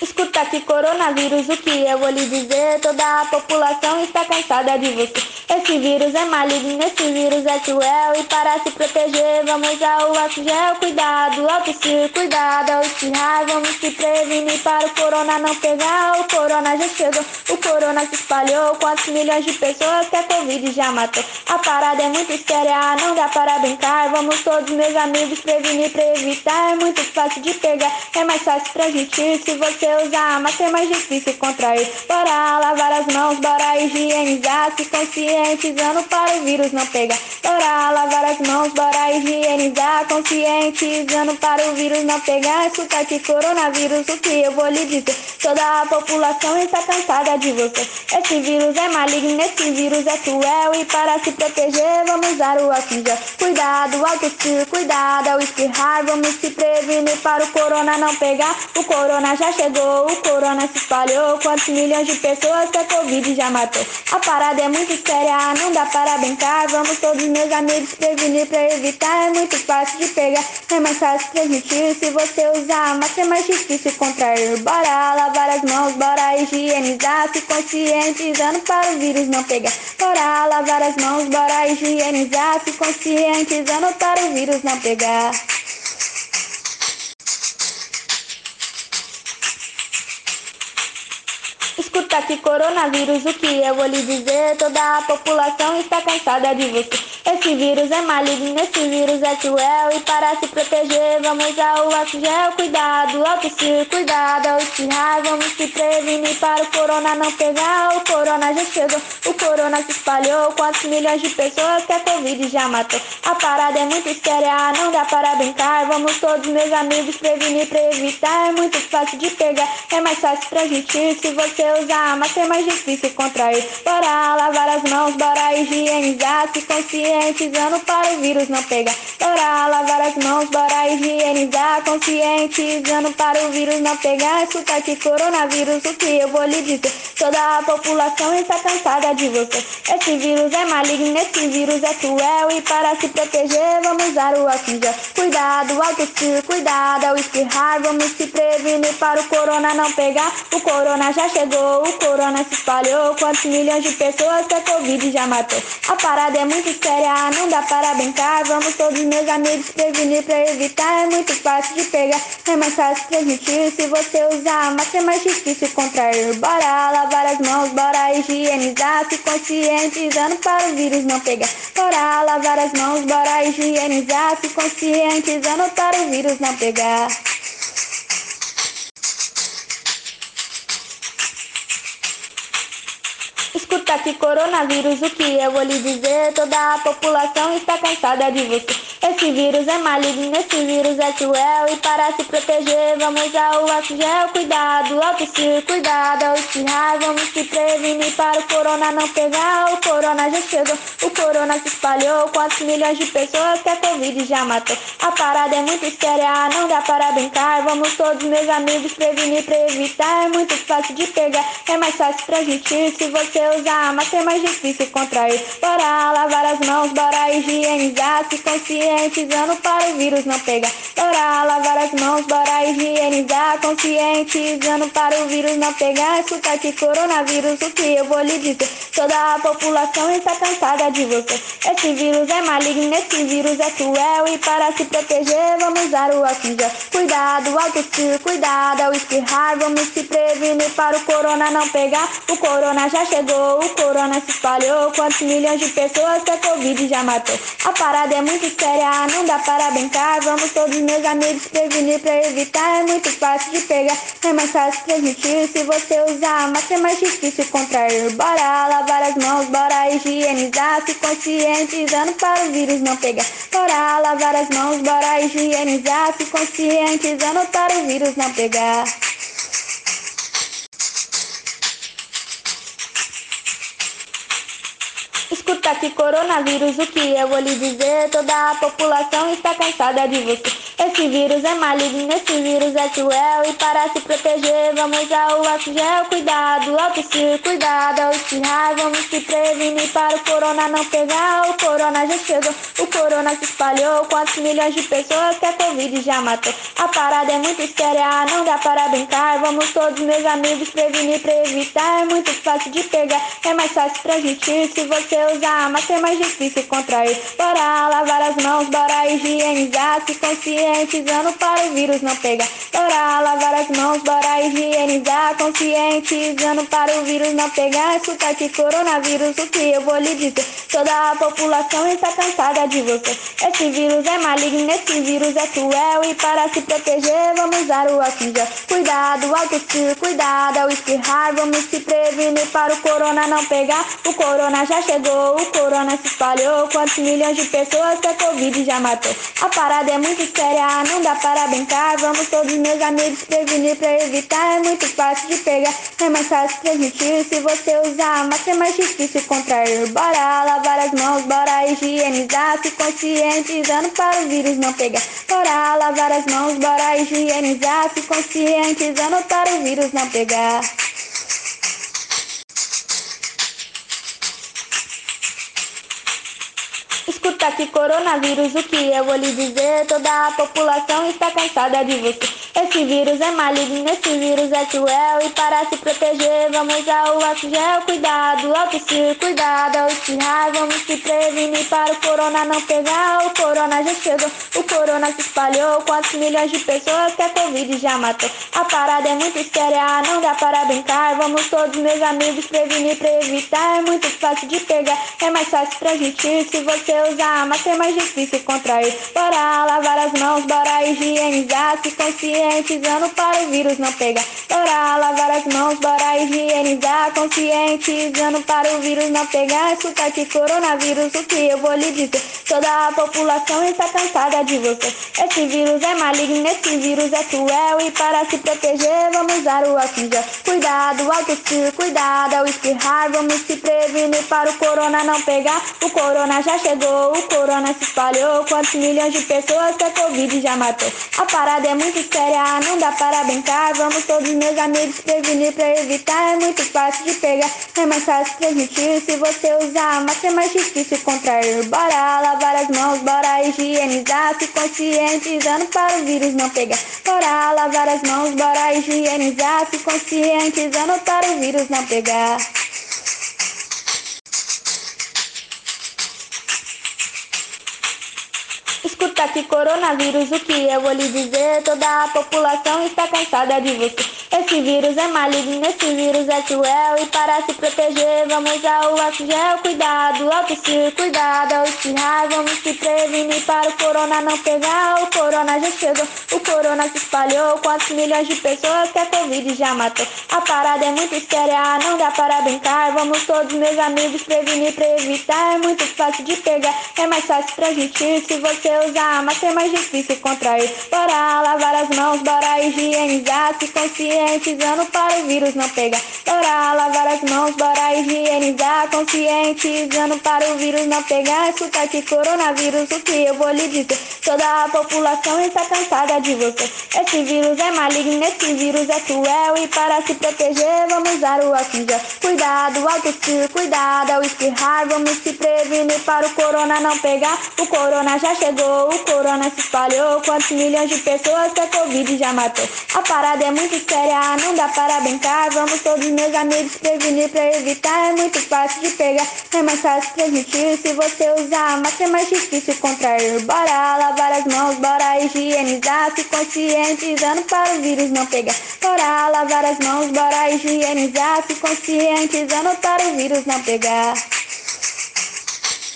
Escuta que coronavírus, o que eu vou lhe dizer? Toda a população está cansada de você. Esse vírus é maligno, esse vírus é cruel. E para se proteger, vamos usar o álcool gel. Cuidado ao tossir, cuidado ao espirrar. Vamos se prevenir para o corona não pegar. O corona já chegou, o corona se espalhou. Quantos milhões de pessoas que a Covid já matou? A parada é muito séria, não dá para brincar. Vamos todos, meus amigos, prevenir para evitar. É muito fácil de pegar, é mais fácil transmitir. Se você usar máscara, é mais difícil contrair. Bora lavar as mãos, bora higienizar. Se conscientizando para o vírus não pegar. Bora lavar as mãos, bora higienizar. Conscientizando para o vírus não pegar. Escuta que coronavírus, o que eu vou lhe dizer? Toda a população está cansada de você. Esse vírus é maligno, esse vírus é cruel. E para se proteger, vamos usar o álcool. Cuidado ao cuidado ao espirrar. Vamos se prevenir para o corona não pegar. O corona já chegou, o corona se espalhou. Quantos milhões de pessoas que a Covid já matou? A parada é muito séria, não dá para brincar. Vamos todos, meus amigos, prevenir para evitar. É muito fácil de pegar, é mais fácil transmitir. Se você usar máscara, é mais difícil contrair. Bora lavar as mãos, bora higienizar. Se conscientizando para o vírus não pegar. Bora lavar as mãos, bora higienizar. Se conscientizando para o vírus não pegar. Que coronavírus, o que eu vou lhe dizer? Toda a população está cansada de você. Esse vírus é maligno, esse vírus é cruel. E para se proteger, vamos usar o álcool gel. Cuidado ao tossir, cuidado ao espirrar. Vamos se prevenir para o corona não pegar. O corona já chegou, o corona se espalhou. Quantos milhões de pessoas que a Covid já matou? A parada é muito séria, não dá para brincar. Vamos todos, meus amigos, prevenir para evitar. É muito fácil de pegar, é mais fácil transmitir. Se você usar máscara, é mais difícil contrair. Bora lavar as mãos, bora higienizar. Se consciente conscientizando para o vírus não pegar. Bora lavar as mãos, bora higienizar, conscientizando para o vírus não pegar. Escuta que coronavírus, o que eu vou lhe dizer? Toda a população está cansada de você. Esse vírus é maligno, esse vírus é cruel e para se proteger vamos usar o álcool. Cuidado ao tossir, cuidado ao espirrar, vamos se prevenir para o corona não pegar. O corona já chegou, o corona se espalhou. Quantos milhões de pessoas que a Covid já matou? A parada é muito séria não dá para brincar. Vamos todos meus amigos prevenir para evitar. É muito fácil de pegar, é mais fácil transmitir. Se você usar máscara é mais difícil contrair. Bora lavar as mãos, bora higienizar. Se conscientizando para o vírus não pegar. Bora lavar as mãos, bora higienizar. Se conscientizando para o vírus não pegar. Escuta que coronavírus, o que eu vou lhe dizer? Toda a população está cansada de você. Esse vírus é maligno, esse vírus é cruel. E para se proteger, vamos usar o álcool gel. Cuidado ao tossir, cuidado ao espirrar. Vamos se prevenir para o corona não pegar. O corona já chegou, o corona se espalhou. Quantos milhões de pessoas que a Covid já matou? A parada é muito séria, não dá para brincar. Vamos todos, meus amigos, prevenir para evitar. É muito fácil de pegar, é mais fácil transmitir. Se você usar máscara, é mais difícil contrair. Bora lavar as mãos, bora higienizar. Se conscientizando para o vírus não pegar. Bora lavar as mãos, bora higienizar, conscientizando para o vírus não pegar. Escuta que coronavírus, o que eu vou lhe dizer? Toda a população está cansada de você. Esse vírus é maligno, esse vírus é cruel e para se proteger vamos usar o álcool. Cuidado ao cuidado ao espirrar, vamos se prevenir para o corona não pegar. O corona já chegou, o corona se espalhou. Quantos milhões de pessoas que a Covid já matou? A parada é muito séria não dá para brincar. Vamos todos, meus amigos, prevenir para evitar. É muito fácil de pegar, é mais fácil transmitir. Se você usar máscara, é mais difícil contrair. Bora lavar as mãos, bora higienizar. Se conscientizando para o vírus não pegar. Bora lavar as mãos, bora higienizar. Se conscientizando para o vírus não pegar. Escuta que coronavírus, o que eu vou lhe dizer? Toda a população está cansada de você. Esse vírus é maligno, esse vírus é cruel e para se proteger vamos usar o álcool gel. Cuidado ao tossir, cuidado ao espirrar, vamos se prevenir para o corona não pegar. O corona já chegou, o corona se espalhou, quantos milhões de pessoas que a covid já matou. A parada é muito séria, não dá para brincar. Vamos todos meus amigos prevenir para evitar, é muito fácil de pegar, é mais fácil transmitir. Se você usar máscara é mais difícil contrair. Bora lavar as mãos, bora higienizar, se conscientizando para o vírus não pegar. Bora lavar as mãos, bora higienizar, conscientizando para o vírus não pegar. Escuta aqui, coronavírus, o que eu vou lhe dizer? Toda a população está cansada de você. Esse vírus é maligno, esse vírus é cruel e para se proteger vamos usar o álcool. Cuidado ao cuidado ao espirrar, vamos se prevenir para o corona não pegar. O corona já chegou, o corona se espalhou. Quantos milhões de pessoas que a Covid já matou? A parada é muito séria, não dá para brincar. Vamos todos meus amigos prevenir para evitar. É muito fácil de pegar, é mais fácil transmitir. Se você usar máscara é mais difícil contrair. Bora lavar as mãos, bora higienizar. Se conscientizando para o vírus não pegar. Bora lavar as mãos, bora higienizar. Se conscientizando para o vírus não pegar. Aqui, coronavírus, o que eu vou lhe dizer? Toda a população está cansada de você. Esse vírus é maligno, esse vírus é cruel e para se proteger vamos usar o álcool gel. Cuidado ao tossir, cuidado ao espirrar, vamos se prevenir para o corona não pegar. O corona já chegou, o corona se espalhou, quantos milhões de pessoas que a covid já matou. A parada é muito séria, não dá para brincar. Vamos todos meus amigos prevenir para evitar, é muito fácil de pegar, é mais fácil transmitir. Se você usar máscara é mais difícil contrair. Bora lavar as mãos, bora higienizar, se consciente conscientizando para o vírus não pegar. Bora lavar as mãos, bora higienizar, conscientizando para o vírus não pegar. Escuta aqui, coronavírus, o que eu vou lhe dizer? Toda a população está cansada de você. Esse vírus é maligno, esse vírus é cruel e para se proteger vamos usar o álcool. Cuidado ao tossir, cuidado ao espirrar, vamos se prevenir para o corona não pegar. O corona já chegou, o corona se espalhou, quantos milhões de pessoas que a covid já matou. A parada é muito séria não dá para brincar. Vamos todos meus amigos prevenir para evitar. É muito fácil de pegar, é mais fácil transmitir. Se você usar máscara é mais difícil contrair. Bora lavar as mãos, bora higienizar. Se conscientizando para o vírus não pegar. Bora lavar as mãos, bora higienizar. Se conscientizando para o vírus não pegar. Escuta aqui, coronavírus, o que eu vou lhe dizer? Toda a população está cansada de você. Esse vírus é maligno, esse vírus é cruel e para se proteger vamos usar o álcool gel. Cuidado ao tossir, cuidado ao espirrar, vamos se prevenir para o corona não pegar. O corona já chegou, o corona se espalhou, quantos milhões de pessoas que a covid já matou. A parada é muito séria, não dá para brincar. Vamos todos meus amigos prevenir para evitar, é muito fácil de pegar, é mais fácil transmitir. Se você usar máscara é mais difícil contrair. Bora lavar as mãos, bora higienizar, se conscientizando para o vírus não pegar. Bora lavar as mãos, bora higienizar, conscientizando para o vírus não pegar. Escuta aqui, coronavírus, o que eu vou lhe dizer? Toda a população está cansada de você. Esse vírus é maligno, esse vírus é cruel e para se proteger vamos usar o álcool. Cuidado ao tossir, cuidado ao espirrar, vamos se prevenir para o corona não pegar. O corona já chegou, o corona se espalhou, quantos milhões de pessoas que a covid já matou. A parada é muito séria não dá para brincar. Vamos todos meus amigos prevenir para evitar. É muito fácil de pegar, é mais fácil transmitir. Se você usar máscara é mais difícil contrair. Bora lavar as mãos, bora higienizar. Se conscientizando para o vírus não pegar. Bora lavar as mãos, bora higienizar. Se conscientizando para o vírus não pegar.